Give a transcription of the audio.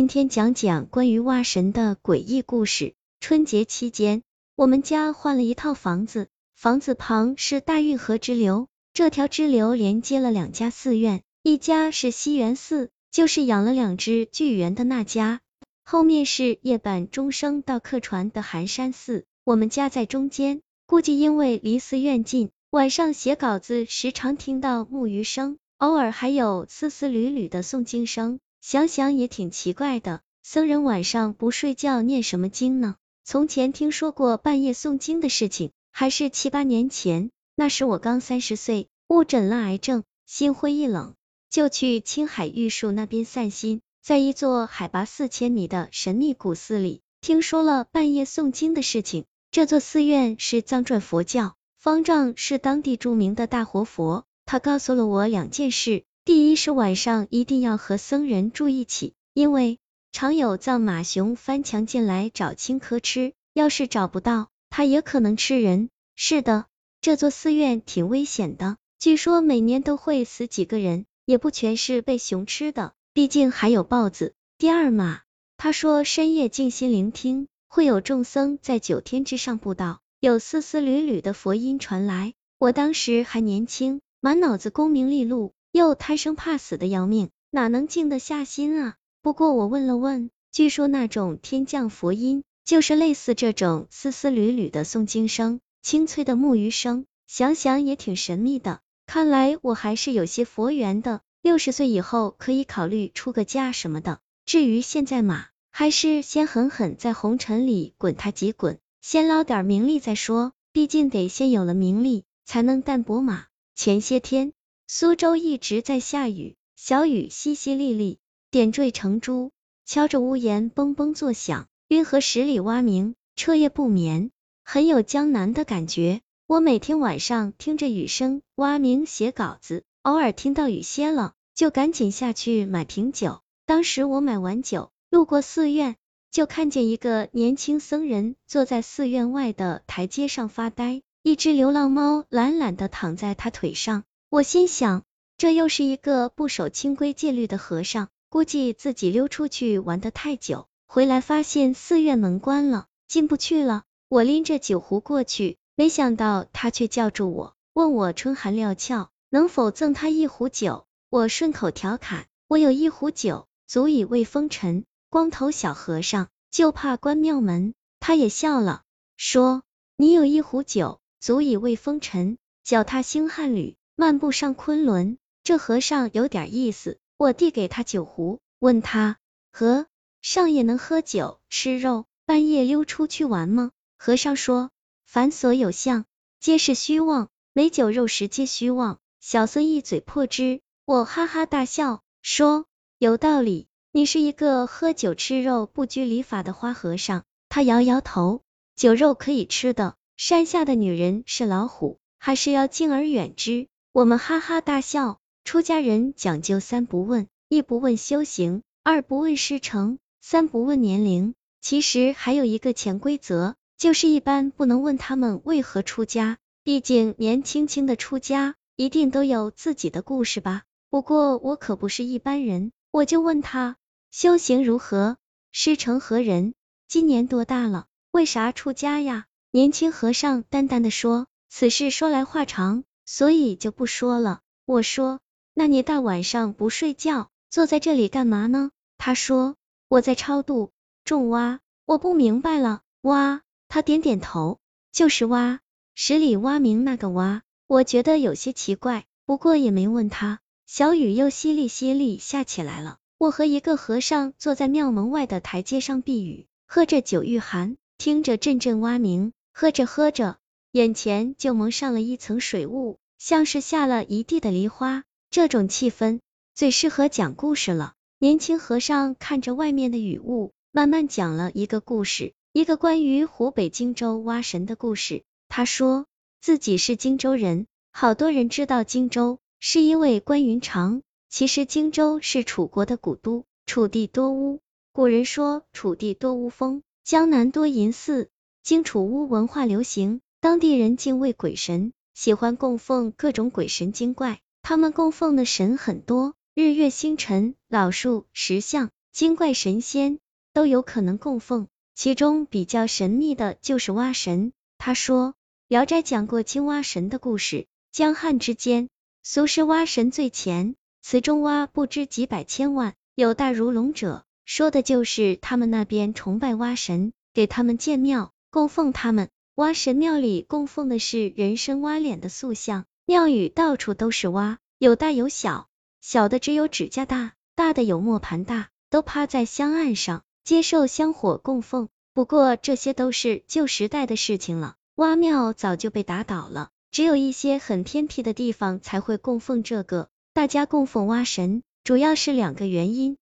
今天讲讲关于蛙神的诡异故事。春节期间，我们家换了一套房子，房子旁是大运河支流，这条支流连接了两家寺院，一家是西园寺，就是养了两只巨猿的那家，后面是夜半钟声到客船的寒山寺，我们家在中间。估计因为离寺院近，晚上写稿子时常听到木鱼声。偶尔还有丝丝缕缕的诵经声，想想也挺奇怪的。僧人晚上不睡觉念什么经呢？从前听说过半夜诵经的事情，还是七八年前，那时我刚三十岁，误诊了癌症，心灰意冷，就去青海玉树那边散心。在一座海拔四千米的神秘古寺里，听说了半夜诵经的事情。这座寺院是藏传佛教，方丈是当地著名的大活佛。他告诉了我两件事，第一是晚上一定要和僧人住一起，因为常有藏马熊翻墙进来找青稞吃，要是找不到，他也可能吃人。是的，这座寺院挺危险的，据说每年都会死几个人，也不全是被熊吃的，毕竟还有豹子。第二嘛，他说深夜静心聆听，会有众僧在九天之上布道，有丝丝缕缕的佛音传来。我当时还年轻。满脑子功名利禄，又贪生怕死的要命，哪能静得下心啊？不过我问了问，据说那种天降佛音，就是类似这种丝丝缕缕的诵经声，清脆的木鱼声，想想也挺神秘的。看来我还是有些佛缘的，六十岁以后可以考虑出个家什么的。至于现在嘛，还是先狠狠在红尘里滚他几滚，先捞点名利再说，毕竟得先有了名利，才能淡泊嘛。前些天，苏州一直在下雨，小雨淅淅沥沥，点缀成珠，敲着屋檐嘣嘣作响。运河十里蛙鸣，彻夜不眠，很有江南的感觉。我每天晚上听着雨声蛙鸣写稿子，偶尔听到雨歇了，就赶紧下去买瓶酒。当时我买完酒，路过寺院，就看见一个年轻僧人坐在寺院外的台阶上发呆。一只流浪猫懒懒的躺在他腿上，我心想，这又是一个不守清规戒律的和尚，估计自己溜出去玩的太久，回来发现寺院门关了，进不去了。我拎着酒壶过去，没想到他却叫住我，问我春寒料峭，能否赠他一壶酒？我顺口调侃，我有一壶酒，足以慰风尘。光头小和尚就怕关庙门，他也笑了，说，你有一壶酒。足以慰风尘，脚踏星汉旅，漫步上昆仑。这和尚有点意思。我递给他酒壶，问他：和尚也能喝酒吃肉，半夜溜出去玩吗？和尚说：凡所有相，皆是虚妄，没酒肉食皆虚妄。小僧一嘴破之。我哈哈大笑，说：有道理，你是一个喝酒吃肉不拘礼法的花和尚。他摇摇头，酒肉可以吃的。山下的女人是老虎，还是要敬而远之？我们哈哈大笑。出家人讲究三不问：一不问修行，二不问师承，三不问年龄。其实还有一个潜规则，就是一般不能问他们为何出家。毕竟年轻轻的出家，一定都有自己的故事吧。不过我可不是一般人，我就问他修行如何，师承何人，今年多大了，为啥出家呀？年轻和尚淡淡的说：“此事说来话长，所以就不说了。”我说：“那你大晚上不睡觉，坐在这里干嘛呢？”他说：“我在超度种蛙。”我不明白了，蛙？他点点头，就是蛙，十里蛙鸣那个蛙。我觉得有些奇怪，不过也没问他。小雨又淅沥淅沥下起来了。我和一个和尚坐在庙门外的台阶上避雨，喝着酒御寒，听着阵阵蛙鸣。喝着喝着，眼前就蒙上了一层水雾，像是下了一地的梨花。这种气氛最适合讲故事了。年轻和尚看着外面的雨雾，慢慢讲了一个故事，一个关于湖北荆州蛙神的故事。他说自己是荆州人，好多人知道荆州，是因为关云长。其实荆州是楚国的古都，楚地多巫。古人说楚地多巫风，江南多淫寺。荆楚巫文化流行，当地人敬畏鬼神，喜欢供奉各种鬼神精怪。他们供奉的神很多，日月星辰、老树、石像、精怪神仙都有可能供奉，其中比较神秘的就是蛙神。他说，《聊斋》讲过青蛙神的故事，江汉之间，俗世蛙神最前，此中蛙不知几百千万，有大如龙者，说的就是他们那边崇拜蛙神，给他们建庙供奉他们。蛙神庙里供奉的是人身蛙脸的塑像，庙宇到处都是蛙，有大有小，小的只有指甲大，大的有磨盘大，都趴在香案上接受香火供奉。不过这些都是旧时代的事情了，蛙庙早就被打倒了，只有一些很偏僻的地方才会供奉这个。大家供奉蛙神，主要是两个原因，